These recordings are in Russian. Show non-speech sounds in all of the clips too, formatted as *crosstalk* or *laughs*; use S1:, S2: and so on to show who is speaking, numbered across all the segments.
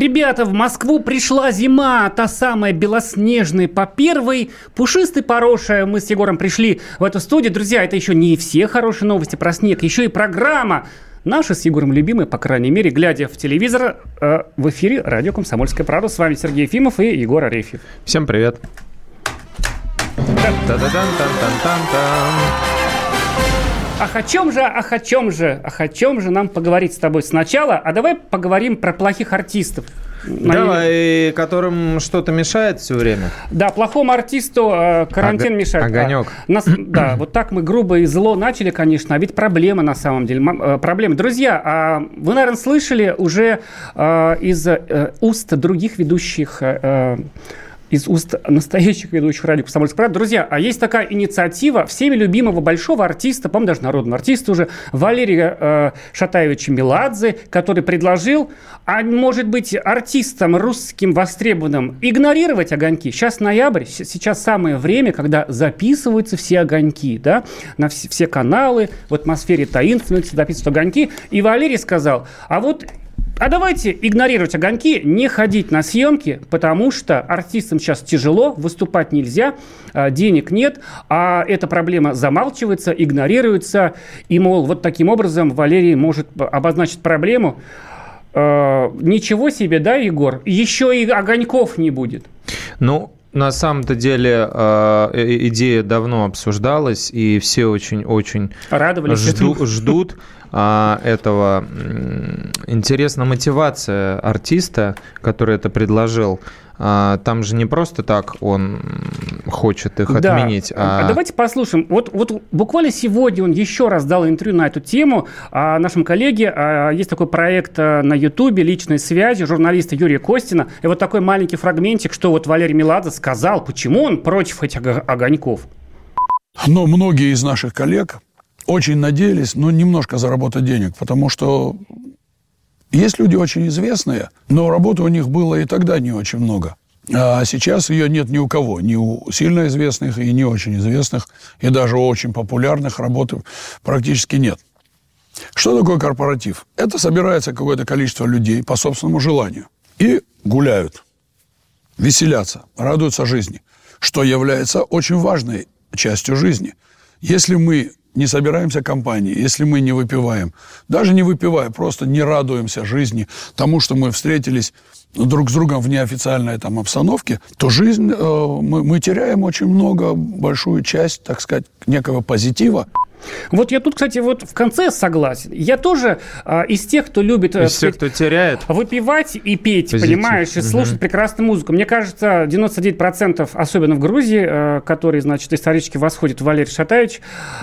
S1: Ребята, в Москву пришла зима, та самая белоснежная по первой, пушистый порошая. Мы с Егором пришли в эту студию. Друзья, это еще не все хорошие новости про снег, еще и программа Наша с Егором любимая, по крайней мере, глядя в телевизор, э, в эфире радио «Комсомольская правда». С вами Сергей Ефимов и Егор Арефьев.
S2: Всем привет. Та-да-дан-тан-тан-тан-тан.
S1: Ах, о чем же, ах, о чем же, ах, о чем же нам поговорить с тобой сначала? А давай поговорим про плохих артистов.
S2: Давай, которым что-то мешает все время.
S1: Да, плохому артисту э, карантин
S2: Ога-
S1: мешает.
S2: огонек.
S1: А, нас- да, *clears throat* вот так мы грубо и зло начали, конечно, а ведь проблема на самом деле. М- э, Проблема. Друзья, а вы, наверное, слышали уже э, из э, уст других ведущих э, э, из уст настоящих ведущих радио «Комсомольская правда». Друзья, а есть такая инициатива всеми любимого большого артиста, по-моему, даже народного артиста уже, Валерия э, Шатаевича Меладзе, который предложил, а может быть, артистам русским востребованным игнорировать огоньки. Сейчас ноябрь, сейчас самое время, когда записываются все огоньки, да, на вс- все каналы, в атмосфере таинственности записываются огоньки. И Валерий сказал, а вот а давайте игнорировать огоньки, не ходить на съемки, потому что артистам сейчас тяжело, выступать нельзя, а, денег нет, а эта проблема замалчивается, игнорируется. И, мол, вот таким образом Валерий может обозначить проблему. Э, Ничего себе, да, Егор? Еще и огоньков не будет.
S2: Ну, на самом-то деле э, идея давно обсуждалась, и все очень-очень жду- ждут *laughs* а, этого. Интересна мотивация артиста, который это предложил. А, Там же не просто так он хочет их
S1: Да.
S2: отменить.
S1: А давайте послушаем. Вот, вот буквально сегодня он еще раз дал интервью на эту тему а, нашему коллеге. а, Есть такой проект а, на Ютубе «Личные связи» журналиста Юрия Костина. И вот такой маленький фрагментик, что вот Валерий Меладзе сказал, почему он против этих ого- огоньков.
S3: Но многие из наших коллег очень надеялись, ну, немножко заработать денег, потому что есть люди очень известные, но работы у них было и тогда не очень много. А сейчас ее нет ни у кого, ни у сильно известных и не очень известных, и даже у очень популярных работы практически нет. Что такое корпоратив? Это собирается какое-то количество людей по собственному желанию и гуляют, веселятся, радуются жизни, что является очень важной частью жизни. Если мы не собираемся компанией, если мы не выпиваем, даже не выпивая, просто не радуемся жизни, тому, что мы встретились друг с другом в неофициальной там обстановке, то жизнь, э, мы, мы теряем очень много, большую часть, так сказать, некого позитива.
S1: Вот я тут, кстати, вот в конце согласен. Я тоже а, из тех, кто любит... э,
S2: Из тех, кто теряет.
S1: выпивать и петь,
S2: Позитив.
S1: понимаешь, и слушать прекрасную музыку. Мне кажется, 99%, особенно в Грузии, э, который, значит, исторически восходит Валерий Шатаевич,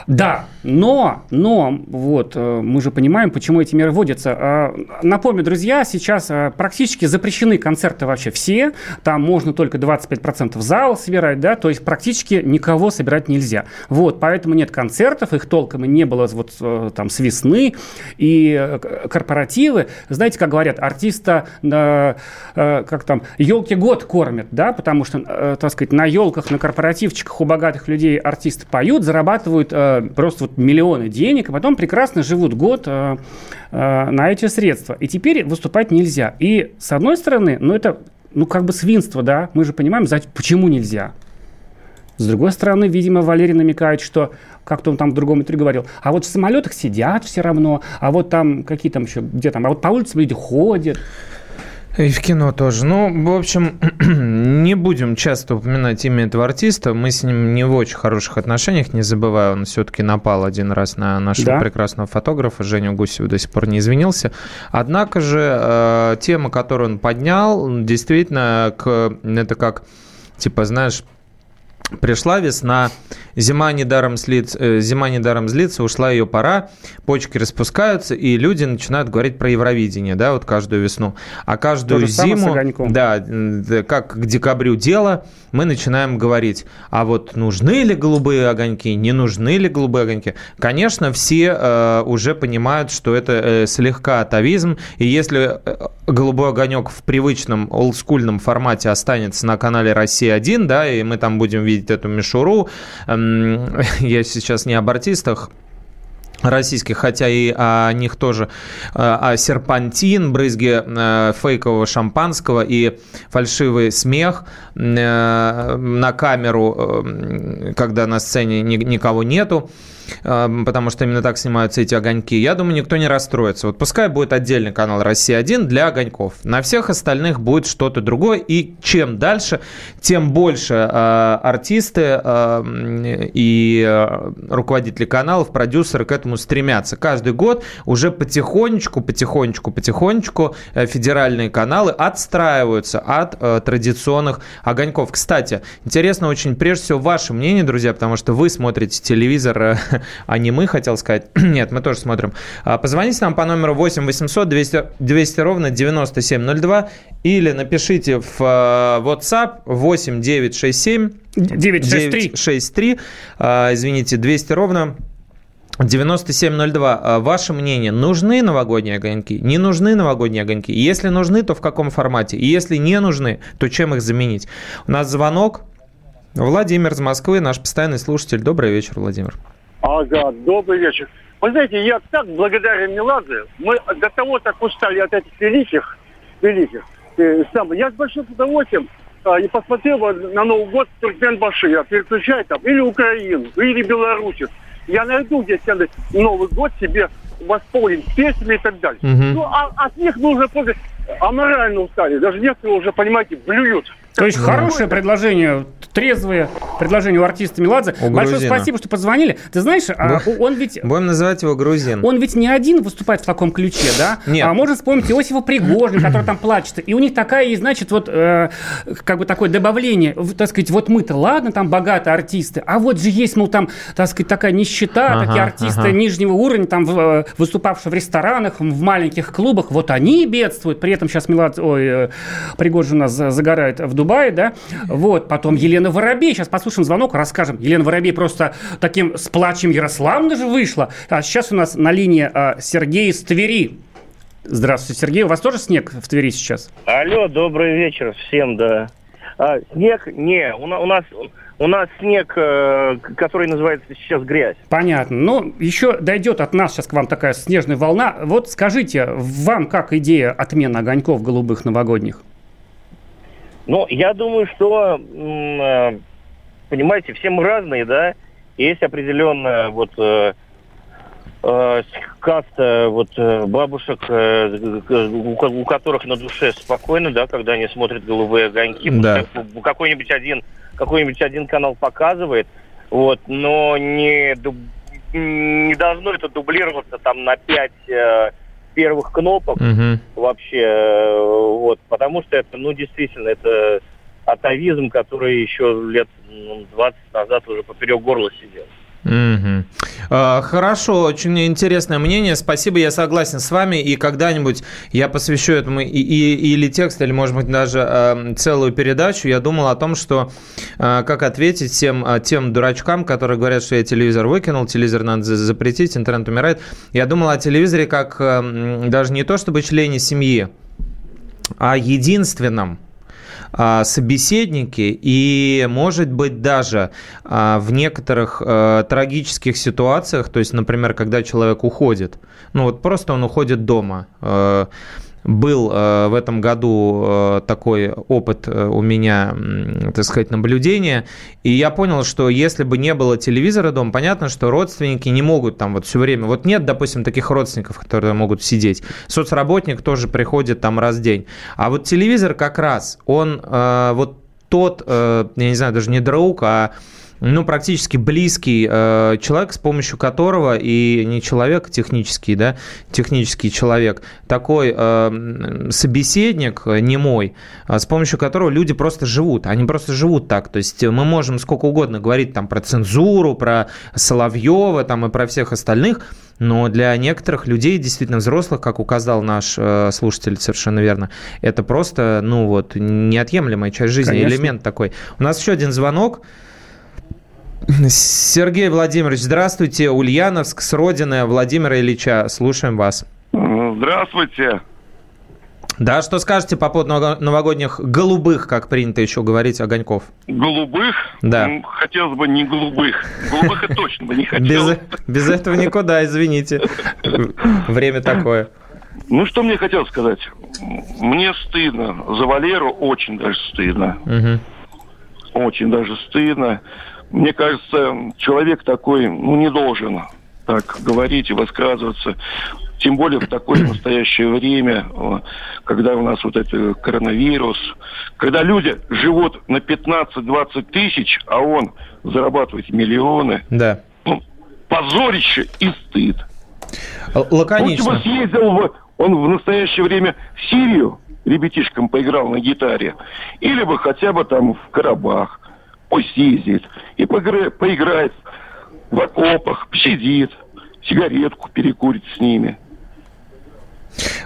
S1: да, но, но, вот, э, мы же понимаем, почему эти меры вводятся. Э, Напомню, друзья, сейчас э, практически запрещены концерты вообще все, там можно только 25% зал собирать, да, то есть практически никого собирать нельзя. Вот, поэтому нет концертов, их толком и не было вот э, там с весны, и э, корпоративы, знаете, как говорят, артиста, э, э, как там, елки год кормят, да, потому что, э, так сказать, на елках, на корпоративчиках у богатых людей артисты поют, зарабатывают э, просто вот миллионы денег, и потом прекрасно живут год на эти средства. И теперь выступать нельзя. И, с одной стороны, ну, это, ну, как бы свинство, да, мы же понимаем, почему нельзя. С другой стороны, видимо, Валерий намекает, что как-то он там в другом интервью говорил, а вот в самолетах сидят все равно, а вот там какие там еще, где там, а вот по улицам люди ходят.
S2: И в кино тоже. Ну, в общем, *clears throat* не будем часто упоминать имя этого артиста. Мы с ним не в очень хороших отношениях, не забываю. Он все-таки напал один раз на нашего
S1: Да?
S2: прекрасного фотографа. Женю Гусева до сих пор не извинился. Однако же э, тема, которую он поднял, действительно, к, это как, типа, знаешь, пришла весна, Зима недаром, слит, э, зима недаром злится, ушла ее пора, почки распускаются, и люди начинают говорить про Евровидение, да, вот каждую весну. А каждую
S1: То
S2: зиму, да, как к декабрю дело, мы начинаем говорить, а вот нужны ли голубые огоньки, не нужны ли голубые огоньки. Конечно, все э, уже понимают, что это э, слегка атовизм, и если э, голубой огонек в привычном олдскульном формате останется на канале «Россия-1», да, и мы там будем видеть эту мишуру, эм, *laughs* я сейчас не об артистах, российских, хотя и о них тоже, а серпантин, брызги э, фейкового шампанского и фальшивый смех э, на камеру, когда на сцене ни- никого нету, потому что именно так снимаются эти огоньки. Я думаю, никто не расстроится. Вот пускай будет отдельный канал «Россия-1» для огоньков. На всех остальных будет что-то другое, и чем дальше, тем больше артисты и руководители каналов, продюсеры к этому стремятся. Каждый год уже потихонечку, потихонечку, потихонечку э, федеральные каналы отстраиваются от э, традиционных огоньков. Кстати, интересно очень, прежде всего, ваше мнение, друзья, потому что вы смотрите телевизор, э, *laughs* а не мы, хотел сказать. *clears throat* Нет, мы тоже смотрим. А, Позвоните нам по номеру 8 800 200, 200 ровно 9702 или напишите в э, WhatsApp 8 967
S1: 963.
S2: 963, а, извините, 200 ровно 9702. А, Ваше мнение, нужны новогодние огоньки? Не нужны новогодние огоньки? Если нужны, то в каком формате? И если не нужны, то чем их заменить? У нас звонок. Владимир из Москвы, наш постоянный слушатель. Добрый вечер, Владимир.
S4: Ага, добрый вечер. Вы знаете, я так благодарен Меладзе. Мы до того так устали от этих великих, великих. Э, я с большим удовольствием а, и посмотрел на Новый год Туркменбаши. Я переключаю там или Украину, или Беларусь. Я найду где себе Новый год себе восполнить песнями и так далее.
S2: Мгм.
S4: Ну, а от них нужно просто аморально устали. Даже некоторые уже, понимаете, блюют.
S1: То есть хорошее предложение, трезвое предложение у артиста Меладзе.
S2: У
S1: Большое
S2: грузина.
S1: спасибо, что позвонили. Ты знаешь, а, он ведь
S2: Будем называть его грузин.
S1: Он ведь не один выступает в таком ключе, да?
S2: Нет.
S1: А можно вспомнить Иосифа Пригожина, который там плачется. И у них такая значит, вот э, как бы такое добавление, так сказать, вот мы-то, ладно, там богатые артисты, а вот же есть, мол, там, так сказать, такая нищета,
S2: Ага,
S1: такие артисты
S2: ага.
S1: нижнего уровня, там, в- э, выступавшие в ресторанах, в маленьких клубах, вот они бедствуют. При этом сейчас Милад, ой, э, Пригожин у нас за- загорает в Дубае, да? Вот, потом Елена Воробей. Сейчас послушаем звонок, расскажем. Елена Воробей просто таким с плачем Ярославна же вышла. А сейчас у нас на линии а, Сергей из Твери. Здравствуйте, Сергей. У вас тоже снег в Твери сейчас?
S5: Алло, добрый вечер всем, да. А, снег? Не, у, у нас у нас снег, э, который называется сейчас грязь.
S1: Понятно. Ну, еще дойдет от нас сейчас к вам такая снежная волна. Вот скажите, вам как идея отмены огоньков голубых новогодних?
S5: Ну, я думаю, что, э, понимаете, все мы разные, да. Есть определенная вот э, э, каста вот бабушек, у, ко- у которых на душе спокойно, да, когда они смотрят голубые огоньки.
S2: Да.
S5: Какой-нибудь один, какой-нибудь один канал показывает, вот, но не, не должно это дублироваться там на пять первых кнопок
S2: Мгм.
S5: вообще, э, вот, потому что это, ну, действительно, это атовизм, который еще лет ну, 20 назад уже поперек горла сидел.
S2: А, Хорошо, очень интересное мнение. Спасибо, я согласен с вами. И когда-нибудь я посвящу этому и, и- или текст, или, может быть, даже э, целую передачу. Я думал о том, что э, как ответить тем, тем дурачкам, которые говорят, что я телевизор выкинул, телевизор надо за- запретить, интернет умирает. Я думал о телевизоре как э, даже не то чтобы члене семьи, а единственном собеседники и, может быть, даже а, в некоторых а, трагических ситуациях, то есть, например, когда человек уходит, ну вот просто он уходит дома. Был э, в этом году э, такой опыт э, у меня, так сказать, наблюдения, и я понял, что если бы не было телевизора дома, понятно, что родственники не могут там вот все время, вот нет, допустим, таких родственников, которые могут сидеть. Соцработник тоже приходит там раз в день. А вот телевизор как раз, он вот тот, я не знаю, даже не друг, а ну, практически близкий э, человек, с помощью которого, и не человек технический, да, технический человек, такой э, собеседник не мой, а с помощью которого люди просто живут. Они просто живут так. То есть мы можем сколько угодно говорить там про цензуру, про Соловьева там, и про всех остальных, но для некоторых людей, действительно взрослых, как указал наш э, слушатель совершенно верно, это просто, ну вот, неотъемлемая часть жизни,
S1: Конечно.
S2: элемент такой. У нас еще один звонок. Сергей Владимирович, здравствуйте. Ульяновск с родины Владимира Ильича. Слушаем вас.
S6: Здравствуйте.
S2: Да, что скажете по поводу ново- новогодних голубых, как принято еще говорить, огоньков?
S6: Голубых?
S2: Да.
S6: М, Хотелось бы не голубых. Голубых я точно бы не *laughs*
S2: Без,
S6: хотел.
S2: без этого никуда, извините. Время такое.
S6: Ну, что мне хотел сказать? Мне стыдно. За Валеру очень даже стыдно.
S2: Мгм.
S6: Очень даже стыдно. Мне кажется, человек такой, ну, не должен так говорить и высказываться. Тем более в такое *clears throat* настоящее время, э, когда у нас вот это коронавирус, когда люди живут на 15-20 тысяч, а он зарабатывает миллионы.
S2: Да.
S6: Ну, позорище и стыд.
S2: Л-
S6: Лучше бы
S2: Лаконично.
S6: съездил в, он в настоящее время в Сирию, ребятишкам поиграл на гитаре, или бы хотя бы там в Карабах. Пусть ездит и поигра- поиграет в окопах, сидит, сигаретку перекурит с ними.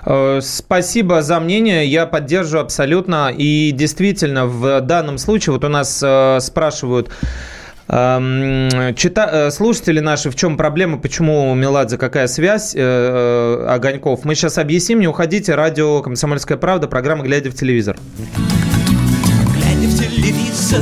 S2: Э, Спасибо за мнение, я поддерживаю абсолютно. И действительно, в данном случае, вот у нас э, спрашивают эм, чита- э, слушатели наши, в чем проблема, почему у Меладзе какая связь э, огоньков. Мы сейчас объясним, не уходите. Радио «Комсомольская правда», программа «Глядя в телевизор».
S7: Глядя в телевизор,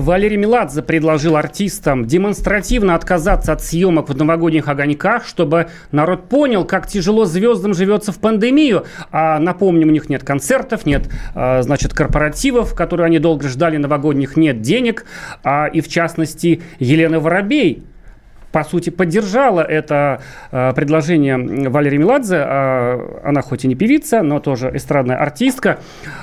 S1: Валерий Меладзе предложил артистам демонстративно отказаться от съемок в новогодних огоньках, чтобы народ понял, как тяжело звездам живется в пандемию. А напомним, у них нет концертов, нет, а, значит, корпоративов, которые они долго ждали, новогодних нет денег. А, и в частности, Елена Воробей по сути, поддержала это э, предложение Валерии Меладзе. А, она хоть и не певица, но тоже эстрадная артистка.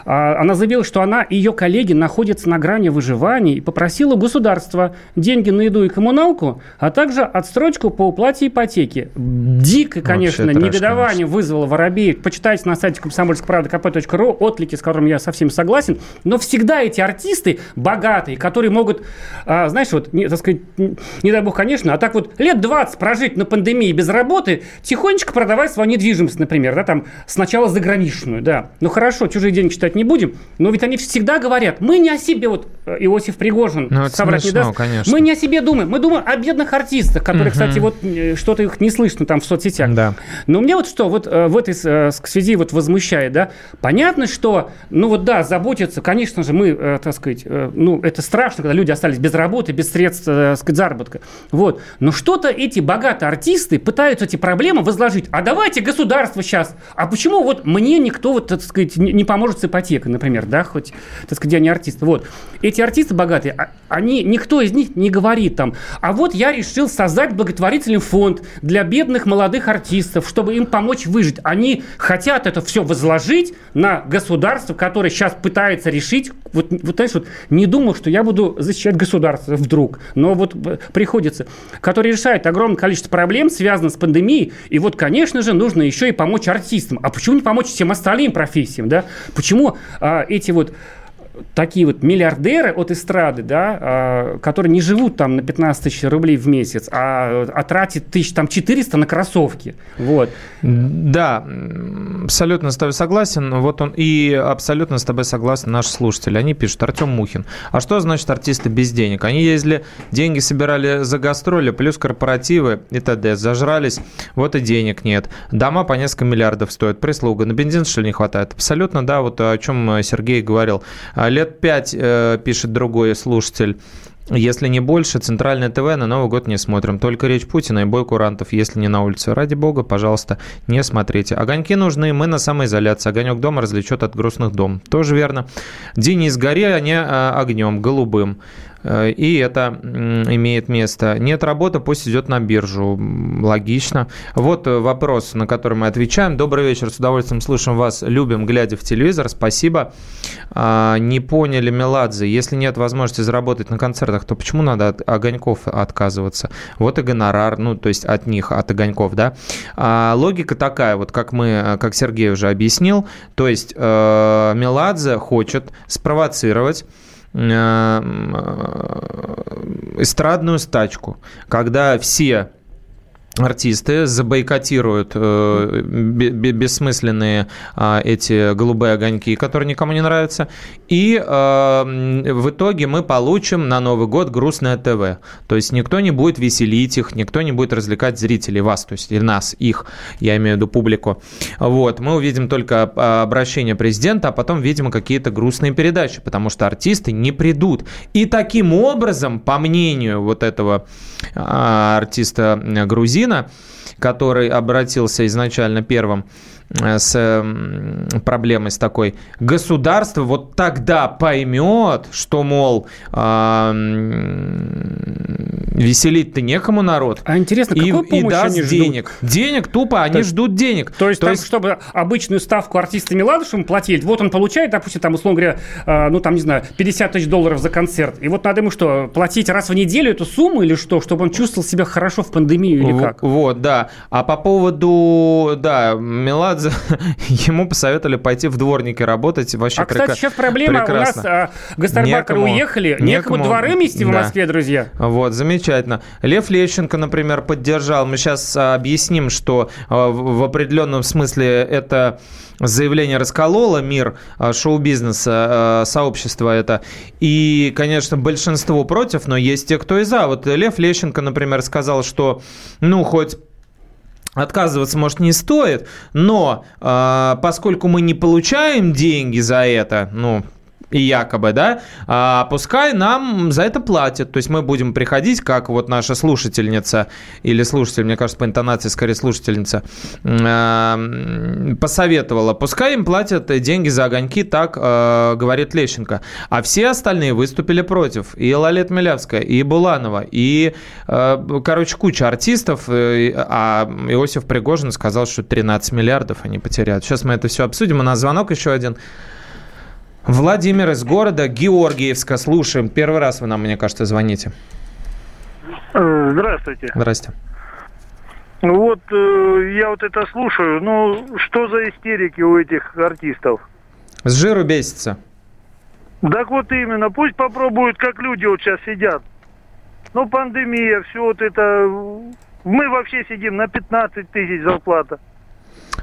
S1: А, она заявила, что она и ее коллеги находятся на грани выживания и попросила государства деньги на еду и коммуналку, а также отстрочку по уплате ипотеки. Дико, конечно,
S2: трэш,
S1: негодование
S2: конечно.
S1: вызвало Воробей. Почитайте на сайте комсомольской правды kp.ru отклики, с которыми я совсем согласен. Но всегда эти артисты богатые, которые могут, а, знаешь, вот, не, так сказать, не дай бог, конечно, а так вот лет 20 прожить на пандемии без работы, тихонечко продавать свою недвижимость, например, да, там, сначала заграничную, да. Ну хорошо, чужие деньги читать не будем, но ведь они всегда говорят, мы не о себе, вот э, Иосиф Пригожин
S2: Ну,
S1: соврать не
S2: смешно,
S1: даст.
S2: конечно.
S1: Мы не о себе думаем, мы думаем о бедных артистах, которые, кстати, вот э, что-то их не слышно там в соцсетях.
S2: Да.
S1: Но мне вот что вот э, в этой связи вот возмущает, да, понятно, что, ну вот да, заботиться, конечно же, мы, так сказать, ну это страшно, когда люди остались без работы, без средств, так сказать, заработка, вот. Но что-то эти богатые артисты пытаются эти проблемы возложить. А давайте государство сейчас. А почему вот мне никто вот, так сказать, не, не поможет с ипотекой, например, да, хоть, так сказать, я не артист. Вот. Эти артисты богатые, а- они, никто из них не говорит там, а вот я решил создать благотворительный фонд для бедных молодых артистов, чтобы им помочь выжить. Они хотят это все возложить на государство, которое сейчас пытается решить. Вот, вот знаешь, вот не думал, что я буду защищать государство вдруг, но вот э, приходится, который решает огромное количество проблем, связанных с пандемией. И вот, конечно же, нужно еще и помочь артистам. А почему не помочь всем остальным профессиям, да? Почему а, эти вот такие вот миллиардеры от эстрады, да, а, которые не живут там на 15 тысяч рублей в месяц, а, а тратят тысяч там 400 на кроссовки. Вот.
S2: Да, абсолютно с тобой согласен. Вот он и абсолютно с тобой согласен наш слушатель. Они пишут, Артем Мухин. А что значит артисты без денег? Они ездили, деньги собирали за гастроли, плюс корпоративы и т.д. Зажрались, вот и денег нет. Дома по несколько миллиардов стоят. Прислуга. На бензин, что ли, не хватает? Абсолютно, да, вот о чем Сергей говорил. А Лет пять, э, пишет другой слушатель, если не больше, центральное ТВ на Новый год не смотрим. Только речь Путина и бой курантов, если не на улице. Ради бога, пожалуйста, не смотрите. Огоньки нужны, мы на самоизоляции. Огонек дома развлечет от грустных дом. Тоже верно. Денис, гори, а не а, огнем, голубым. Э, И это имеет место. Нет работы, пусть идет на биржу. Логично. Вот э, вопрос, на который мы отвечаем. Добрый вечер, с удовольствием слышим вас. Любим, глядя в телевизор. Спасибо. А, Не поняли, Меладзе. Если нет возможности заработать на концертах, то почему надо от огоньков отказываться? Вот и гонорар, ну, то есть от них, от огоньков, да. А, Логика такая, вот как мы, как Сергей уже объяснил. То есть э, Меладзе хочет спровоцировать э, э, эстрадную стачку, когда все артисты забойкотируют э, бе- бе- бессмысленные а, эти голубые огоньки, которые никому не нравятся, и э, в итоге мы получим на Новый год грустное ТВ. То есть никто не будет веселить их, никто не будет развлекать зрителей, вас, то есть или нас, их, я имею в виду публику. Вот, мы увидим только а, обращение президента, а потом, видимо, какие-то грустные передачи, потому что артисты не придут. И таким образом, по мнению вот этого а, артиста э, грузина, который обратился изначально первым э, с проблемой с такой, государство вот тогда поймет, что, мол, а, веселить-то некому народ.
S1: А интересно,
S2: и,
S1: какую
S2: и
S1: помощь
S2: даст
S1: они ждут?
S2: денег. Денег тупо, они
S1: есть-
S2: ждут денег.
S1: То есть, там, чтобы обычную ставку артиста Меладышевым платили, вот он получает, допустим, там, условно говоря, э, ну, там, не знаю, 50 тысяч долларов за концерт. И вот надо ему что, платить раз в неделю эту сумму или что, чтобы он чувствовал себя хорошо в пандемию или как?
S2: Вот, да. А по поводу, да, Меладзе, *laughs* ему посоветовали пойти в дворники работать. Вообще
S1: А, кстати,
S2: прека-
S1: сейчас проблема,
S2: прекрасно.
S1: у нас а, гастарбайтеры
S2: Некому-
S1: уехали, некому,
S2: некому,
S1: дворы мести в. Москве, друзья.
S2: Вот, замечательно. Лев Лещенко, например, поддержал. Мы сейчас а, объясним, что а, в определенном смысле это заявление раскололо мир а, шоу-бизнеса, а, сообщество это. И, конечно, большинство против, но есть те, кто и за. Вот Лев Лещенко, например, сказал, что, ну, хоть Отказываться, может, не стоит, но а, поскольку мы не получаем деньги за это, ну, и якобы, да, а, пускай нам за это платят. То есть мы будем приходить, как вот наша слушательница или слушатель, мне кажется, по интонации скорее слушательница, м, посоветовала, пускай им платят деньги за огоньки, так а, говорит Лещенко. А все остальные выступили против. И Лалет Милявская, и Буланова, и, а, короче, куча артистов. э, А Иосиф Пригожин сказал, что 13 миллиардов они потеряют. Сейчас мы это все обсудим. У нас звонок еще один. Владимир из города Георгиевска. Слушаем. Первый раз вы нам, мне кажется, звоните.
S8: Э, Здравствуйте.
S2: Здрасте.
S8: Вот э, я вот это слушаю. Ну, что за истерики у этих артистов?
S2: С жиру бесится.
S8: Так вот именно, пусть попробуют, как люди вот сейчас сидят. Ну, пандемия, все вот это... Мы вообще сидим на 15 тысяч зарплата.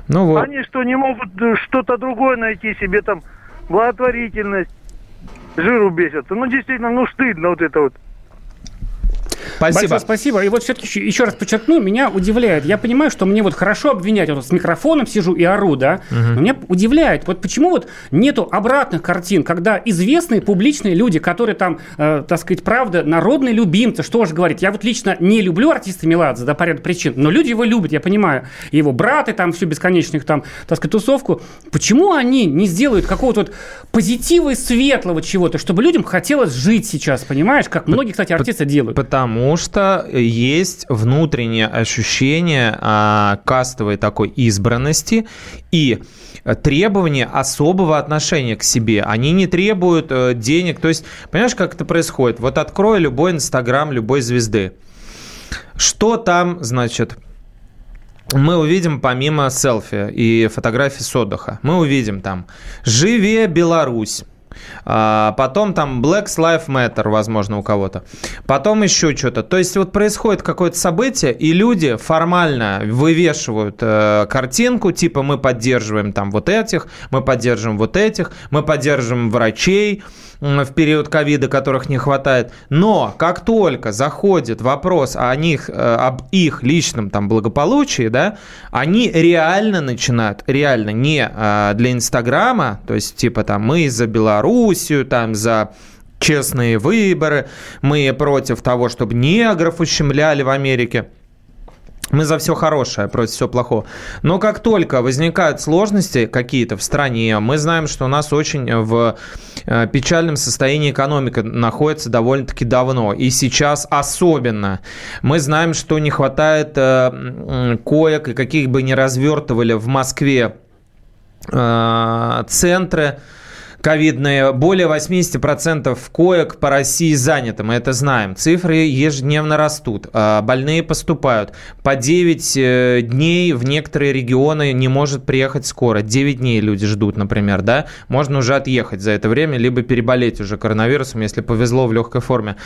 S2: Ну вот.
S8: Они что, не могут э, что-то другое найти себе там, благотворительность, жиру бесятся. Ну, действительно, ну, стыдно вот это вот.
S2: Спасибо.
S1: Большое спасибо. И вот все-таки еще, раз подчеркну, меня удивляет. Я понимаю, что мне вот хорошо обвинять, вот с микрофоном сижу и ору, да, но меня удивляет, вот почему вот нету обратных картин, когда известные публичные люди, которые там, э, так сказать, правда, народные любимцы, что же говорить, я вот лично не люблю артиста Меладзе, да, по ряду причин, но люди его любят, я понимаю, его браты там, всю бесконечных там, так сказать, тусовку, почему они не сделают какого-то вот позитива и светлого чего-то, чтобы людям хотелось жить сейчас, понимаешь, как многие, кстати, артисты делают.
S2: Потому что есть внутреннее ощущение а, кастовой такой избранности и требование особого отношения к себе. Они не требуют э, денег. То есть, понимаешь, как это происходит? Вот открой любой инстаграм любой звезды. Что там, значит, мы увидим помимо селфи и фотографий с отдыха, мы увидим там «Живе Беларусь», А, потом там Black Lives Matter, возможно, у кого-то. Потом еще что-то. То есть вот происходит какое-то событие, и люди формально вывешивают э, картинку, типа мы поддерживаем там вот этих, мы поддерживаем вот этих, мы поддерживаем врачей в период ковида, которых не хватает. Но как только заходит вопрос о них, э, об их личном там благополучии, да, они реально начинают, реально не э, для Инстаграма, то есть типа там мы за Белоруссию, там за честные выборы, мы против того, чтобы негров ущемляли в Америке. Мы за все хорошее, против всего плохого. Но как только возникают сложности какие-то в стране, мы знаем, что у нас очень в э, печальном состоянии экономика находится довольно-таки давно. И сейчас особенно. Мы знаем, что не хватает э, коек, и каких бы ни развертывали в Москве э, центры ковидные, более 80% коек по России заняты, мы это знаем. Цифры ежедневно растут, а больные поступают. По 9 э, дней в некоторые регионы не может приехать скоро. 9 дней люди ждут, например, да? Можно уже отъехать за это время, либо переболеть уже коронавирусом, если повезло в легкой форме.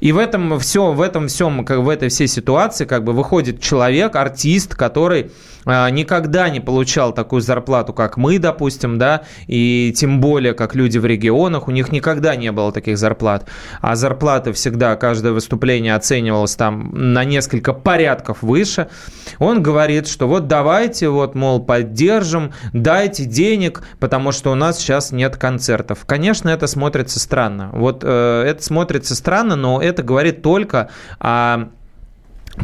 S2: И в этом все, в этом всем, как в этой всей ситуации, как бы выходит человек, артист, который никогда не получал такую зарплату, как мы, допустим, да, и тем более, как люди в регионах, у них никогда не было таких зарплат. А зарплаты всегда, каждое выступление оценивалось там на несколько порядков выше. Он говорит, что вот давайте, вот, мол, поддержим, дайте денег, потому что у нас сейчас нет концертов. Конечно, это смотрится странно. Вот э, это смотрится странно, но это говорит только о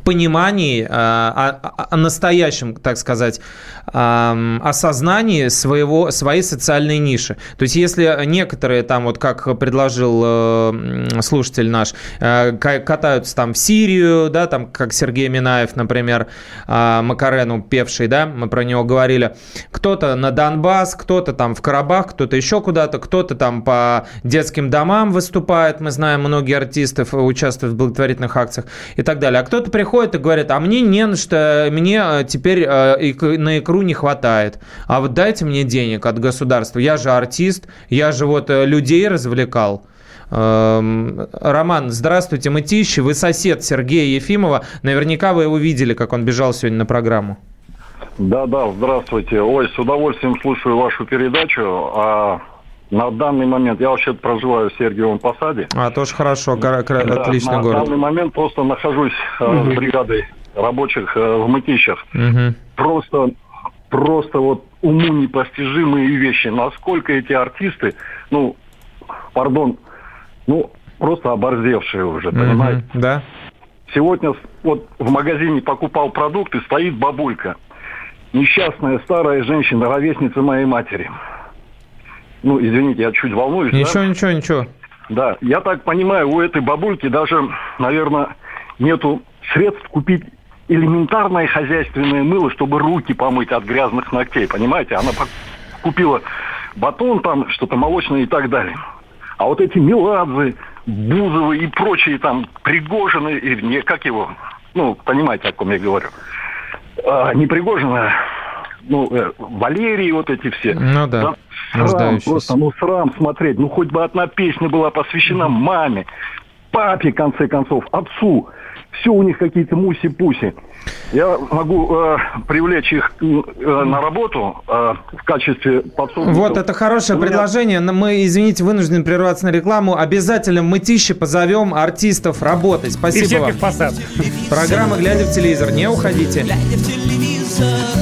S2: понимании, о, о настоящем, так сказать, осознании своего, своей социальной ниши. То есть, если некоторые там, вот как предложил э, слушатель наш, э, катаются там в Сирию, да, там, как Сергей Минаев, например, Макарену певший, да, мы про него говорили, кто-то на Донбасс, кто-то там в Карабах, кто-то еще куда-то, кто-то там по детским домам выступает, мы знаем, многие артистов участвуют в благотворительных акциях и так далее, а кто-то приходит и говорит, а мне не на что, мне теперь на икру не хватает, а вот дайте мне денег от государства, я же артист, я же вот людей развлекал. Роман, здравствуйте, Мытищи, вы сосед Сергея Ефимова, наверняка вы его видели, как он бежал сегодня на программу.
S9: Да, да, здравствуйте. Ой, с удовольствием слушаю вашу передачу. А на данный момент я вообще проживаю в Сергиевом Посаде.
S2: А, тоже хорошо, да, отличный
S9: на
S2: город.
S9: На данный момент просто нахожусь угу. с бригадой рабочих э, в Мытищах.
S2: Угу.
S9: Просто, просто вот уму непостижимые вещи. Насколько эти артисты, ну, пардон, ну, просто оборзевшие уже, угу. понимаете?
S2: Да.
S9: Сегодня вот в магазине покупал продукты, стоит бабулька. Несчастная старая женщина, ровесница моей матери. Ну, извините, я чуть волнуюсь.
S2: Ничего,
S9: да?
S2: ничего, ничего.
S9: Да, я так понимаю, у этой бабульки даже, наверное, нету средств купить элементарное хозяйственное мыло, чтобы руки помыть от грязных ногтей, понимаете? Она купила батон там, что-то молочное и так далее. А вот эти Меладзе, Бузовы и прочие там Пригожины, и не, как его, ну, понимаете, о ком я говорю. А, не Пригожина, ну, э, Валерии вот эти все.
S2: Ну да.
S9: да срам, просто, ну, срам смотреть. Ну, хоть бы одна песня была посвящена маме, папе, в конце концов, отцу. Все у них какие-то муси-пуси. Я могу э, привлечь их э, на работу э, в качестве подсобников.
S2: Вот, это хорошее меня... предложение. Но мы, извините, вынуждены прерваться на рекламу. Обязательно в Мытище позовем артистов работать. Спасибо
S1: И
S2: вам.
S1: посад.
S2: Программа «Глядя в телевизор». Не уходите.
S7: Глядя в телевизор,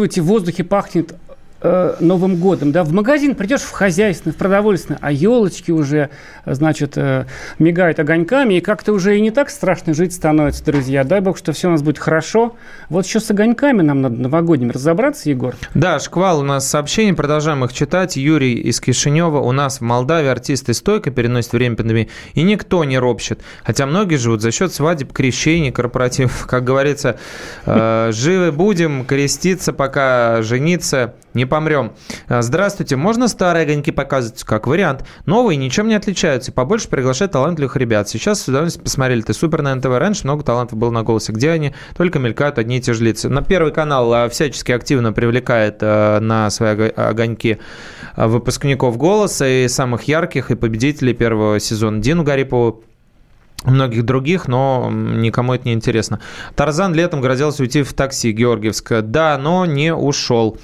S1: Чувствуете, в воздухе пахнет э, Новым годом, да, в магазин придешь в хозяйственный, в продовольственный, а елочки уже, значит, э, мигают огоньками, и как-то уже и не так страшно жить становится, друзья. Дай бог, что все у нас будет хорошо. Вот еще с огоньками нам надо новогодним разобраться, Егор.
S2: Да, шквал у нас сообщений, продолжаем их читать. Юрий из Кишинева. У нас в Молдавии артисты стойко переносят время пандемии, и никто не ропщет. Хотя многие живут за счет свадеб, крещений, корпоративов. Как говорится, э, живы будем, креститься, пока жениться, не помрем. Э, Здравствуйте, можно старые огоньки показывать? Как вариант. Новые ничем не отличаются. Побольше приглашать талантливых ребят. Сейчас с удовольствием посмотрели. Ты супер на НТВ. Раньше много талантов было на голосе. Где они? Только мелькают одни и те же лица. На Первый канал э, всячески активно привлекает э, на свои ого- огоньки выпускников голоса и самых ярких, и победителей первого сезона Дину Гарипову многих других, но никому это не интересно. Тарзан летом грозился уйти в такси Георгиевск. Да, но не ушел.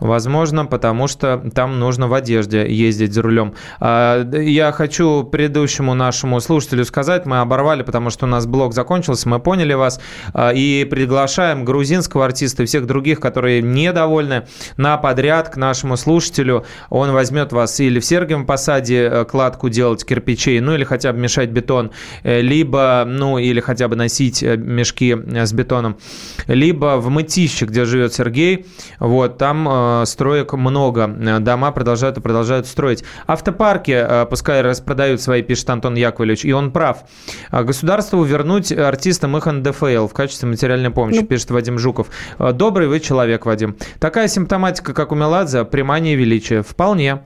S2: Возможно, потому что там нужно в одежде ездить за рулем. А, Я хочу предыдущему нашему слушателю сказать, мы оборвали, потому что у нас блог закончился, мы поняли вас, а, и приглашаем грузинского артиста и всех других, которые недовольны, на подряд к нашему слушателю. Он возьмет вас или в Сергиевом посаде э, кладку делать кирпичей, ну или хотя бы мешать бетон, э, либо, ну или хотя бы носить э, мешки с бетоном, либо в Мытище, где живет Сергей, вот, там э, строек много, Э, дома продолжают и продолжают строить. Автопарки э, пускай распродают свои, пишет Антон Яковлевич, и он прав. А Государству вернуть артистам их НДФЛ в качестве материальной помощи, пишет Вадим Жуков. Добрый вы человек, Вадим. Такая симптоматика, как у Меладзе, примания величия. Вполне.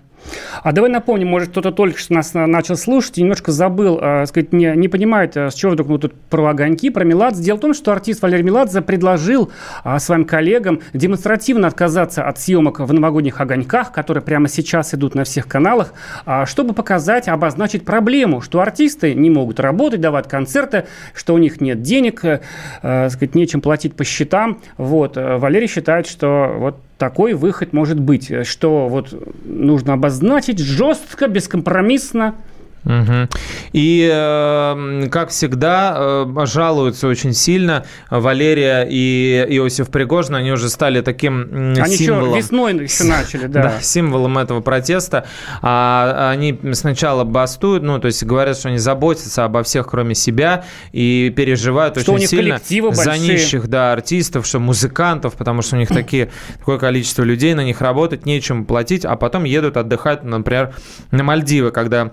S1: А давай напомним, может, кто-то только что нас на- начал слушать и немножко забыл, э, сказать, не, не понимает, э, с чего вдруг мы тут про огоньки, про Меладзе. Дело в том, что артист Валерий Меладзе предложил а, своим коллегам демонстративно отказаться от съемок в новогодних огоньках, которые прямо сейчас идут на всех каналах, а, чтобы показать, обозначить проблему, что артисты не могут работать, давать концерты, что у них нет денег, э, э, сказать, нечем платить по счетам. Вот. э, Валерий считает, что вот такой выход может быть, э, что вот нужно обозначить жестко, бескомпромиссно.
S2: Мгм. И, э, как всегда, э, жалуются очень сильно Валерия и Иосиф Пригожин. Они уже стали таким
S1: Они еще
S2: символом.
S1: весной еще начали, *laughs* да.
S2: Да, символом этого протеста. А, они сначала бастуют, ну, то есть говорят, что они заботятся обо всех, кроме себя, и переживают
S1: Что
S2: очень сильно за нищих да, артистов, что музыкантов, потому что у них *clears throat* такие, такое количество людей, на них работать, нечем платить, а потом едут отдыхать, например, на Мальдивы, когда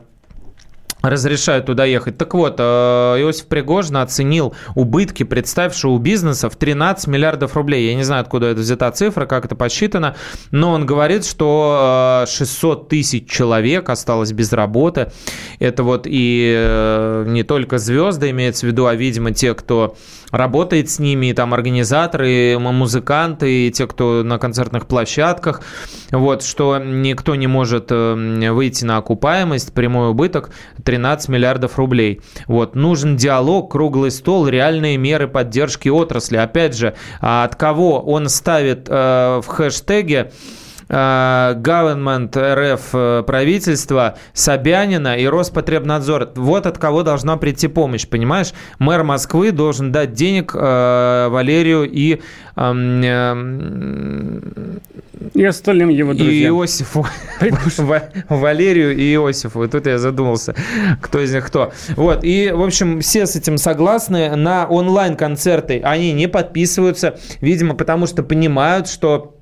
S2: разрешают туда ехать. Так вот, э, Иосиф Пригожин оценил убытки, представь, шоу-бизнеса в 13 миллиардов рублей. Я не знаю, откуда это взята цифра, как это подсчитано, но он говорит, что э, 600 тысяч человек осталось без работы. Это вот и э, не только звезды имеется в виду, а, видимо, те, кто работает с ними, и там организаторы, и музыканты, и те, кто на концертных площадках. Вот, что никто не может э, выйти на окупаемость, прямой убыток 13 миллиардов рублей. Вот, нужен диалог, круглый стол, реальные меры поддержки отрасли. Опять же, а от кого он ставит э, в хэштеге government РФ э, правительство Собянина и Роспотребнадзор. Вот от кого должна прийти помощь, понимаешь? Мэр Москвы должен дать денег э, Валерию и, эм,
S1: И остальным его
S2: и
S1: друзьям.
S2: Иосифу. *laughs* Ва- Валерию и Иосифу. И тут я задумался, кто из них кто. Вот. И, в общем, все с этим согласны. На онлайн-концерты они не подписываются. Видимо, потому что понимают, что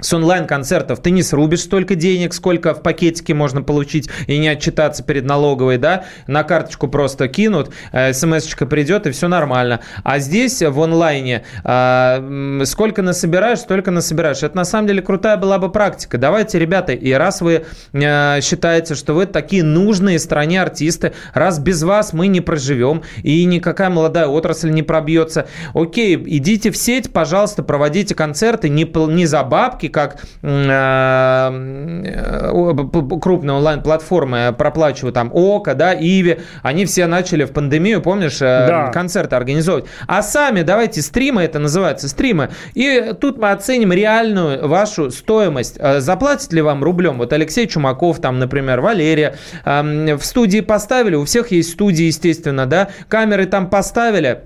S2: с онлайн-концертов ты не срубишь столько денег, сколько в пакетике можно получить и не отчитаться перед налоговой, да, на карточку просто кинут, э, смс-очка придет и все нормально. А здесь в онлайне м, сколько насобираешь, столько насобираешь. Это на самом деле крутая была бы практика. Давайте, ребята, и раз вы э, считаете, что вы такие нужные стране артисты, раз без вас мы не проживем и никакая молодая отрасль не пробьется, окей, идите в сеть, пожалуйста, проводите концерты не за бабки, как м, э, э, крупные онлайн-платформы проплачивают там ОКО, да, Иви, они все начали в пандемию, помнишь, э,
S1: Да.
S2: концерты организовывать. А сами давайте стримы, это называется стримы, и тут мы оценим реальную вашу стоимость. Э, Заплатит ли вам рублем? Вот Алексей Чумаков, там, например, Валерия, эм, в студии поставили, у всех есть студии, естественно, да, камеры там поставили,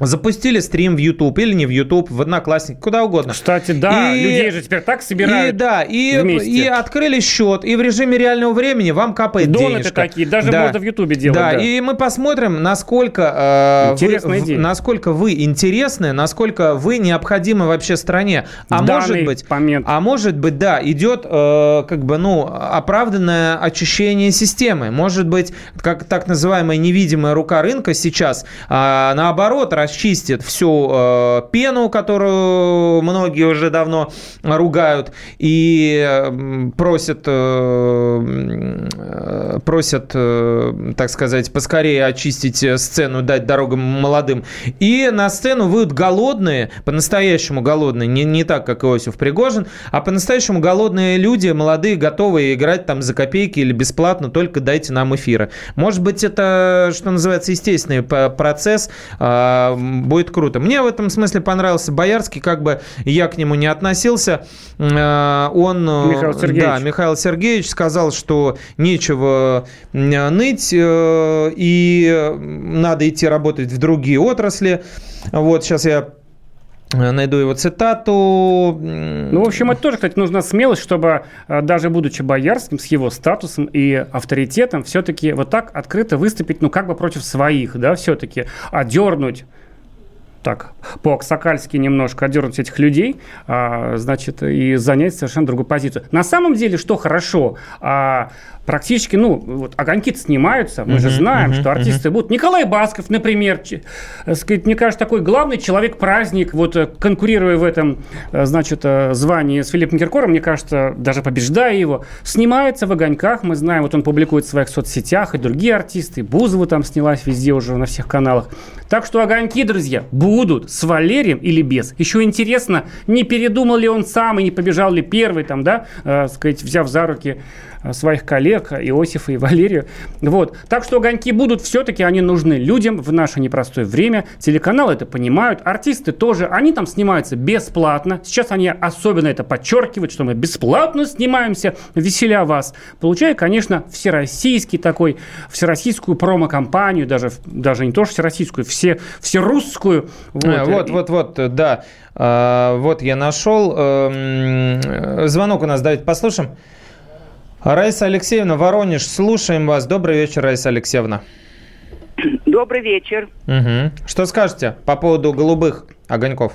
S2: Запустили стрим в YouTube или не в YouTube, в Одноклассники, куда угодно.
S1: Кстати, да,
S2: И-
S1: людей же теперь так собирают.
S2: И, да, и,
S1: вместе.
S2: и открыли счет, и в режиме реального времени вам капает
S1: Донаты
S2: денежка.
S1: такие, даже можно в Ютубе делать,
S2: Да,
S1: да.
S2: и мы посмотрим, насколько, э,
S1: Интересная
S2: вы,
S1: идея.
S2: насколько вы интересны, насколько вы необходимы вообще стране. А
S1: В
S2: может быть, а может быть, да, идет э, как бы, ну, оправданное очищение системы. Может быть, как так называемая невидимая рука рынка сейчас, а, наоборот, расчистит всю э, пену, которую многие уже давно ругают и просят, э, э, просят, э, так сказать, поскорее очистить сцену, дать дорогу молодым. И на сцену выйдут голодные, по-настоящему голодные, не, не так, как Иосиф Пригожин, а по-настоящему голодные люди, молодые, готовые играть там за копейки или бесплатно, только дайте нам эфира. Может быть, это, что называется, естественный процесс, а, будет круто. Мне в этом смысле понравился Боярский, как бы я к нему не относился. А, Он, э,
S1: Михаил Сергеевич.
S2: да, Михаил Сергеевич сказал, что нечего м, ныть э, и э, надо идти работать в другие отрасли. Вот сейчас я э, найду его цитату.
S1: Ну, в общем, это тоже, кстати, нужна смелость, чтобы э, даже будучи боярским, с его статусом и авторитетом, все-таки вот так открыто выступить, ну, как бы против своих, да, все-таки, одернуть так, по-аксакальски немножко одернуть этих людей, а, значит, и занять совершенно другую позицию. На самом деле, что хорошо, а, практически, ну, вот огоньки-то снимаются, мы же знаем, что артисты будут. Николай Басков, например, ч- э, сказать, мне кажется, такой главный человек-праздник, вот э, конкурируя в этом, э, значит, звании с Филиппом Киркором, мне кажется, даже побеждая его, снимается в огоньках, мы знаем, вот он публикует в своих соцсетях, и другие артисты, и Бузова там снялась везде уже на всех каналах. Так что огоньки, друзья, будут с Валерием или без. Еще интересно, не передумал ли он сам и не побежал ли первый там, да, э, сказать, взяв за руки своих коллег, Иосифа и Валерию. Вот. Так что огоньки будут, все-таки они нужны людям в наше непростое время. Телеканалы это понимают, артисты тоже, они там снимаются бесплатно. Сейчас они особенно это подчеркивают, что мы бесплатно снимаемся, веселя вас. Получая, конечно, всероссийский такой, всероссийскую промо-компанию, даже, даже не то что всероссийскую, все, всерусскую. Вот,
S2: А, Вот, вот, вот, э, да. А, Вот я нашел. Эм, э, Звонок у нас, давайте послушаем. Раиса Алексеевна, Воронеж, слушаем вас. Добрый вечер, Раиса Алексеевна.
S10: Добрый вечер.
S2: Мгм. Что скажете по поводу голубых огоньков?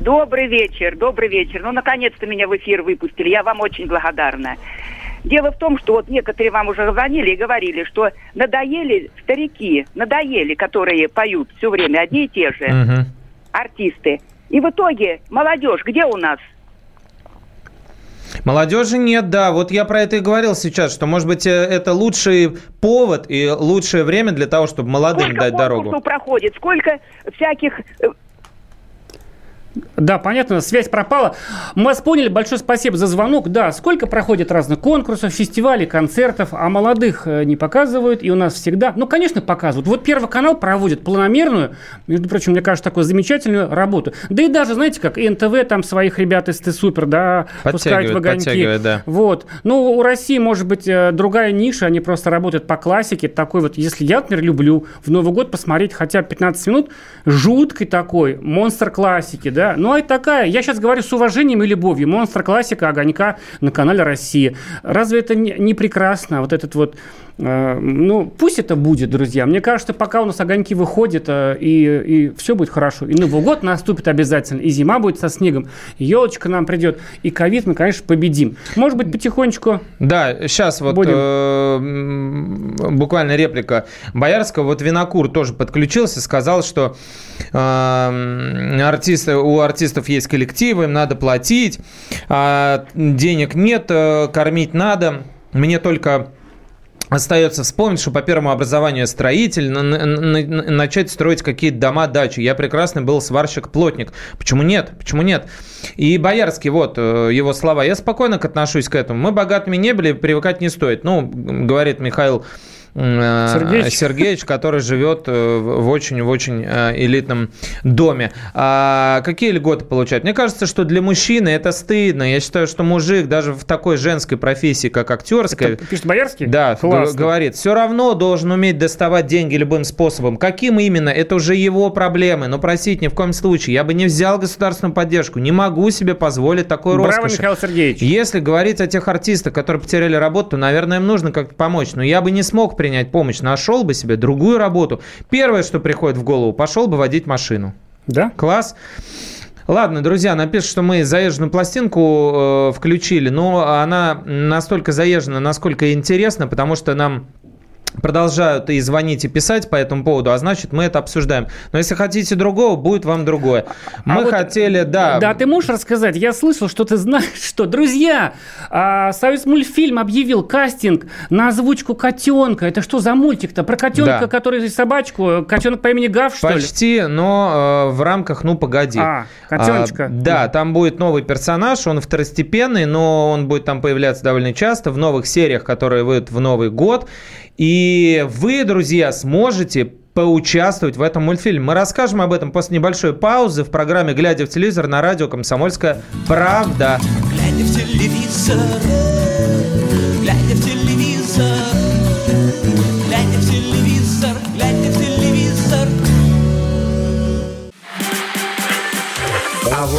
S10: Добрый вечер, добрый вечер. Ну, наконец-то меня в эфир выпустили. Я вам очень благодарна. Дело в том, что вот некоторые вам уже звонили и говорили, что надоели старики, надоели, которые поют все время одни и те же
S2: Мгм.
S10: артисты. И в итоге молодежь где у нас?
S2: Молодежи нет, да. Вот я про это и говорил сейчас, что, может быть, э, это лучший повод и лучшее время для того, чтобы молодым
S10: Сколько
S2: дать дорогу.
S10: проходит, сколько всяких э,
S1: Да, понятно, связь пропала. Мы вас поняли, большое спасибо за звонок. Да, сколько проходит разных конкурсов, фестивалей, концертов, а молодых э, не показывают, и у нас всегда, ну, конечно, показывают. Вот Первый канал проводит планомерную, между прочим, мне кажется, такую замечательную работу. Да и даже, знаете, как и НТВ там своих ребят из Т-Супер, да, пускают в огоньки.
S2: да.
S1: Вот. Ну, у России, может быть, э, другая ниша, они просто работают по классике. Такой вот, если я, например, люблю в Новый год посмотреть хотя бы 15 минут жуткой такой, монстр классики, да. Ну, а это такая, я сейчас говорю с уважением и любовью, монстр классика Огонька на канале Россия. Разве это не, прекрасно? Вот этот вот, ну, пусть это будет, друзья. Мне кажется, пока у нас Огоньки выходят, э, и, и все будет хорошо. И Новый год наступит обязательно, и зима будет со снегом, и елочка нам придет, и ковид мы, конечно, победим. Может быть, потихонечку
S2: Да, сейчас вот
S1: Будем.
S2: э, буквально реплика Боярского. Вот Винокур тоже подключился, сказал, что э, артисты, у артистов есть коллективы, им надо платить, а денег нет, э, кормить надо. Мне только Остается вспомнить, что по первому образованию строитель, на- на- на- начать строить какие-то дома, дачи. Я прекрасный был сварщик-плотник. Почему нет? Почему нет? И Боярский, вот э, его слова. Я спокойно отношусь к этому. Мы богатыми не были, привыкать не стоит. Ну, говорит Михаил э,
S1: Сергеич.
S2: Сергеевич, который живет э, в в очень в очень э, элитном доме. А какие льготы получать? Мне кажется, что для мужчины это стыдно. Я считаю, что мужик даже в такой женской профессии, как актерская,
S1: Это пишет Боярский?
S2: да,
S1: Классно.
S2: говорит, все равно должен уметь доставать деньги любым способом. Каким именно, это уже его проблемы. Но просить ни в коем случае. Я бы не взял государственную поддержку. Не могу себе позволить такой
S1: Браво,
S2: роскоши.
S1: Михаил Сергеевич.
S2: Если говорить о тех артистах, которые потеряли работу, то, наверное, им нужно как-то помочь. Но я бы не смог принять помощь. Нашел бы себе другую работу. Первое, что приходит в голову, пошел бы водить машину.
S1: Да?
S2: Класс. Ладно, друзья, напишут, что мы заезженную пластинку э, включили, но она настолько заезжена, насколько интересна, потому что нам продолжают и звонить, и писать по этому поводу, а значит, мы это обсуждаем. Но если хотите другого, будет вам другое. Мы
S1: А вот-
S2: хотели, да...
S1: Да, ты можешь рассказать? Я слышал, что ты знаешь, *laughs* что, друзья, а, Союз мультфильм объявил кастинг на озвучку котенка. Это что за мультик-то? Про котенка,
S2: Да.
S1: который собачку, котенок по имени Гав, что ли?
S2: Почти, но э, в рамках «Ну, погоди».
S1: А, котеночка.
S2: А, да, там будет новый персонаж, он второстепенный, но он будет там появляться довольно часто в новых сериях, которые выйдут в Новый год. И вы, друзья, сможете поучаствовать в этом мультфильме. Мы расскажем об этом после небольшой паузы в программе «Глядя в телевизор» на радио «Комсомольская правда».
S7: Глядя в телевизор,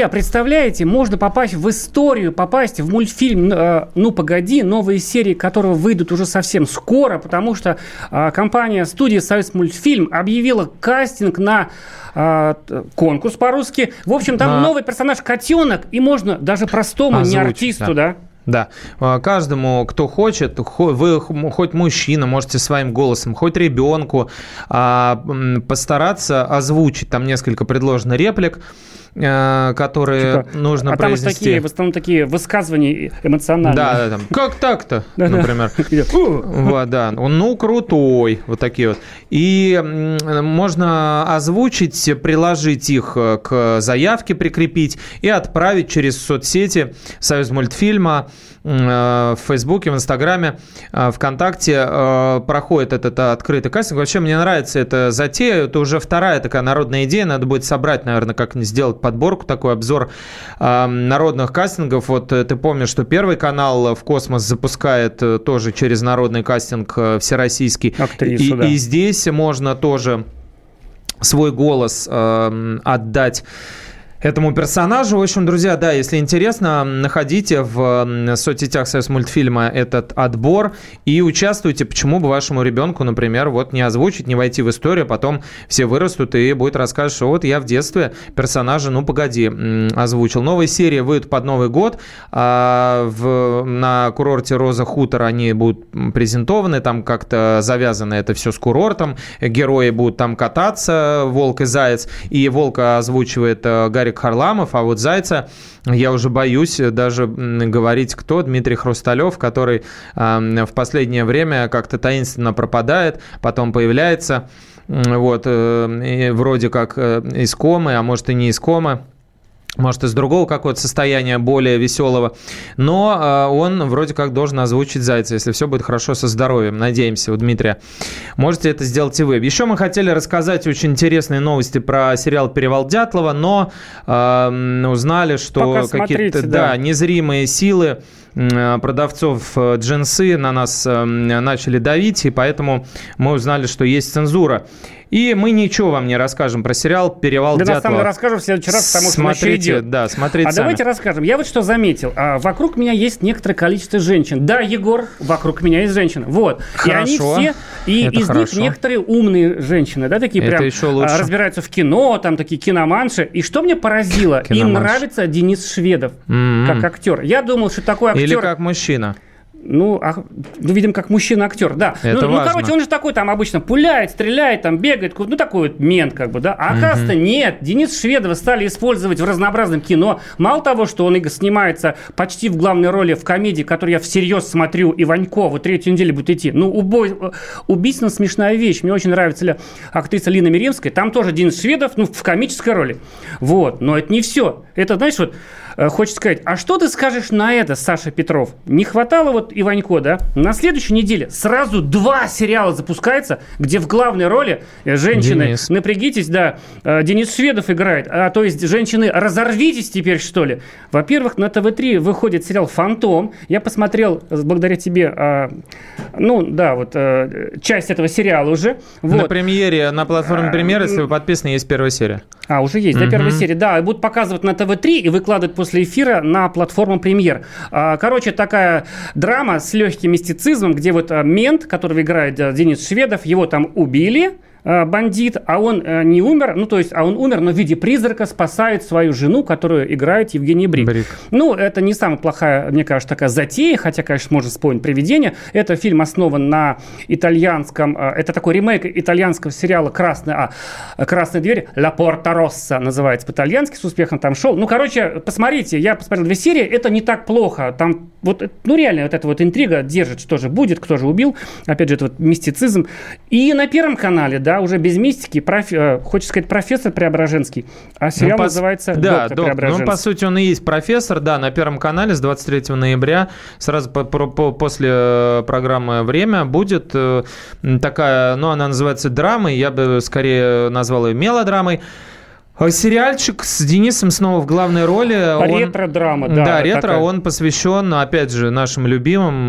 S1: Друзья, представляете, можно попасть в историю, попасть в мультфильм э, «Ну, погоди», новые серии которого выйдут уже совсем скоро, потому что э, компания студия «Союз мультфильм» объявила кастинг на э, конкурс по-русски. В общем, там
S2: На-
S1: новый персонаж котенок, и можно даже простому, не
S2: Озвучить,
S1: артисту, да?
S2: Да, А, каждому, кто хочет, хо- вы хоть мужчина, можете своим голосом, хоть ребенку а, постараться озвучить. Там несколько предложено реплик, которые
S1: Типа,
S2: нужно
S1: а там уж
S2: произнести.
S1: такие, в основном такие высказывания эмоциональные.
S2: Да, да, там, как так-то, *laughs* например. *laughs* Вот, да. Ну, крутой. Вот такие вот. И можно озвучить, приложить их э, к заявке, прикрепить и отправить через соцсети Союз мультфильма э, в Фейсбуке, в Инстаграме, э, ВКонтакте э, проходит этот э, открытый кастинг. Вообще, мне нравится эта затея. Это уже вторая такая народная идея. Надо будет собрать, наверное, как-нибудь сделать подборку, такой обзор э, народных кастингов. Вот э, ты помнишь, что Первый канал в космос запускает э, тоже через народный кастинг э, всероссийский.
S1: Актрису,
S2: и,
S1: да.
S2: и здесь можно тоже свой голос э, отдать этому персонажу. В общем, друзья, да, если интересно, находите в соцсетях Союз мультфильма этот отбор и участвуйте. Почему бы вашему ребенку, например, вот не озвучить, не войти в историю, а потом все вырастут и будет рассказывать, что вот я в детстве персонажа, ну погоди, озвучил. Новые серии выйдут под Новый год. А в, на курорте Роза Хутор они будут презентованы, там как-то завязано это все с курортом. Герои будут там кататься, волк и заяц. И волка озвучивает э, Гарик Харламов, а вот зайца я уже боюсь даже говорить, кто. Дмитрий Хрусталев, который в последнее время как-то таинственно пропадает, потом появляется. Вот, э, вроде как э, из комы, а может и не из комы может, из другого какого-то состояния, более веселого. Но э, он вроде как должен озвучить Зайца, если все будет хорошо со здоровьем. Надеемся, у Дмитрия. Можете это сделать и вы. Еще мы хотели рассказать очень интересные новости про сериал «Перевал Дятлова», но э, узнали, что какие-то
S1: да.
S2: да, незримые силы м, продавцов э, джинсы на нас э, начали давить, и поэтому мы узнали, что есть цензура. И мы ничего вам не расскажем про сериал «Перевал
S1: Да, на
S2: Дятлова».
S1: самом деле расскажу в следующий раз, потому что
S2: Смотрите,
S1: идет.
S2: да, смотрите
S1: А
S2: сами.
S1: давайте расскажем. Я вот что заметил. А, вокруг меня есть некоторое количество женщин. Да, Егор, вокруг меня есть женщины. Вот. И они
S2: Хорошо.
S1: все, и
S2: Это
S1: из
S2: хорошо.
S1: них некоторые умные женщины, да, такие
S2: Это
S1: прям
S2: еще лучше.
S1: а, разбираются в кино, там такие киноманши. И что мне поразило, им нравится Денис Шведов
S2: М-м.
S1: как актер. Я думал, что такой актер...
S2: Или как мужчина.
S1: Ну, а, ну, видим, как мужчина-актер, да.
S2: Это
S1: ну, ну,
S2: важно.
S1: короче, он же такой там обычно пуляет, стреляет, там бегает, ну, такой вот мент, как бы, да. А оказывается, нет. Денис Шведова стали использовать в разнообразном кино. Мало того, что он и снимается почти в главной роли в комедии, которую я всерьез смотрю, Иванько, вот третью неделю будет идти. Ну, убой, убийственно смешная вещь. Мне очень нравится ли актриса Лина Миремская. Там тоже Денис Шведов, ну, в комической роли. Вот. Но это не все. Это, знаешь, вот э, хочется сказать, а что ты скажешь на это, Саша Петров? Не хватало вот Иванько, да? На следующей неделе сразу два сериала запускается, где в главной роли э, женщины,
S2: Денис.
S1: напрягитесь, да, э, Денис Шведов играет, а то есть женщины, разорвитесь теперь, что ли? Во-первых, на ТВ-3 выходит сериал «Фантом». Я посмотрел, э, благодаря тебе, э, ну, да, вот, часть этого сериала уже.
S2: На
S1: Вот.
S2: премьере, на платформе премьеры, если вы подписаны, есть первая серия.
S1: А, уже есть, да,
S2: Мгм.
S1: первая серия. Да, будут показывать на ТВ-3 и выкладывать после эфира на платформу премьер. А, Короче, такая драма с легким мистицизмом, где вот а, мент, которого играет а, Денис Шведов, его там убили, бандит, а он э, не умер, ну, то есть, а он умер, но в виде призрака спасает свою жену, которую играет Евгений Брик. Ну, это не самая плохая, мне кажется, такая затея, хотя, конечно, можно вспомнить «Привидение». Это фильм основан на итальянском, э, это такой ремейк итальянского сериала «Красная, а, «Красная дверь», «La Porta Rossa» называется по-итальянски, с успехом там шел. Ну, короче, посмотрите, я посмотрел две серии, это не так плохо. Там вот, ну, реально, вот эта вот интрига держит, что же будет, кто же убил. Опять же, это вот мистицизм. И на Первом канале, да, уже без мистики, проф- э, хочется сказать, профессор Преображенский, а сериал
S2: Ну, по-
S1: называется
S2: да,
S1: «Доктор
S2: док-
S1: Преображенский».
S2: Ну, по сути, он и есть профессор, да, на Первом канале с 23 ноября, сразу по- по- по- после э, программы «Время» будет э, такая, ну, она называется драмой, я бы скорее назвал ее мелодрамой. Э, Сериальчик с Денисом снова в главной роли.
S1: Ретро-драма, да,
S2: Да, ретро.
S1: такая.
S2: Он посвящен, опять же, нашим любимым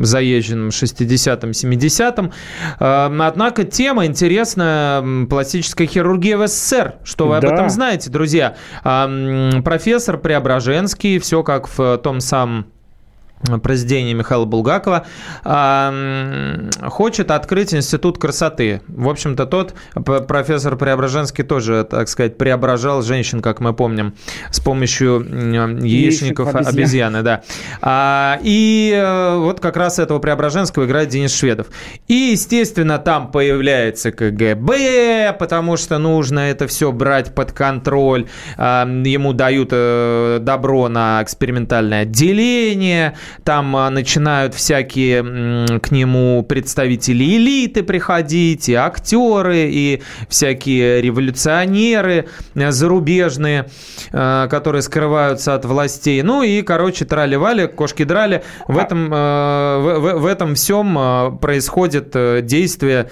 S2: э, заезженным 60-м, 70-м. Э, Однако тема интересная. Пластическая хирургия в СССР. Что вы об
S1: Да.
S2: этом знаете, друзья? А, м, Профессор Преображенский, все как в том самом произведение Михаила Булгакова, а, хочет открыть институт красоты. В общем-то, тот профессор Преображенский тоже, так сказать, преображал женщин, как мы помним, с помощью яичников
S1: обезьян.
S2: обезьяны. Да. А, и э, вот как раз этого Преображенского играет Денис Шведов. И, естественно, там появляется КГБ, потому что нужно это все брать под контроль. Ему дают э, добро на экспериментальное отделение. Там а, начинают всякие к нему представители элиты приходить, и актеры, и всякие революционеры э, зарубежные, э, которые скрываются от властей. Ну и, короче, трали-вали, кошки драли. В этом, э, в, в- в этом всем происходит действие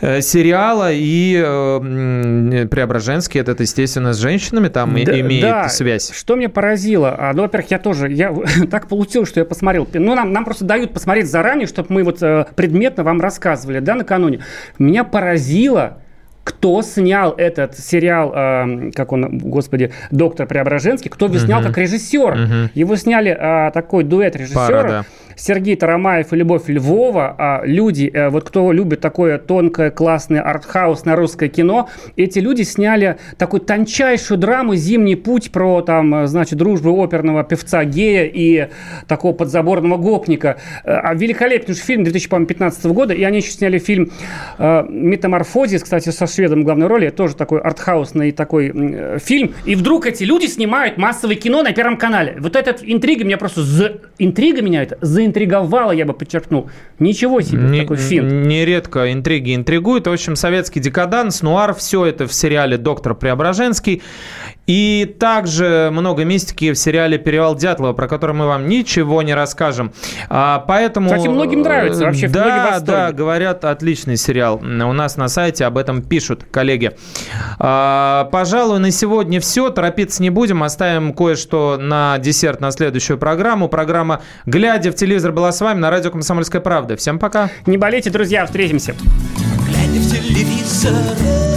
S2: сериала, и э, Преображенский, это, естественно, с женщинами там
S1: Да,
S2: имеет
S1: да.
S2: связь.
S1: Что мне поразило? А, ну, во-первых, я тоже, я *laughs* так получилось, что я посмотрел. Ну, нам, нам просто дают посмотреть заранее, чтобы мы вот э, предметно вам рассказывали, да, накануне. Меня поразило, кто снял этот сериал, э, как он, господи, доктор Преображенский, кто его снял
S2: Мгм.
S1: как режиссер.
S2: Мгм.
S1: Его сняли э, такой дуэт режиссера.
S2: Пара, да.
S1: Сергей Тарамаев и Любовь Львова, а люди, э, вот кто любит такое тонкое, классное артхаусное русское кино, эти люди сняли такую тончайшую драму «Зимний путь» про, там, э, значит, дружбу оперного певца гея и такого подзаборного гопника. Э, А великолепнейший фильм 2015 года, и они еще сняли фильм «Метаморфозис», кстати, со шведом в главной роли, тоже такой артхаусный такой фильм, и вдруг эти люди снимают массовое кино на Первом канале. Вот эта интрига меня просто... за- Интрига меня это заинтриговала, я бы подчеркнул. Ничего себе,
S2: Не-
S1: такой фильм.
S2: Нередко интриги интригуют. В общем, советский декаданс, нуар, все это в сериале «Доктор Преображенский». И также много мистики в сериале «Перевал Дятлова», про который мы вам ничего не расскажем. А, поэтому...
S1: Кстати, многим нравится, вообще, многие в
S2: Да, да, говорят, отличный сериал. У нас на сайте об этом пишут коллеги. А, пожалуй, на сегодня все. Торопиться не будем. Оставим кое-что на десерт на следующую программу. Программа «Глядя в телевизор» была с вами на радио «Комсомольская правда». Всем пока.
S1: Не болейте, друзья, встретимся.
S7: Глядя в телевизор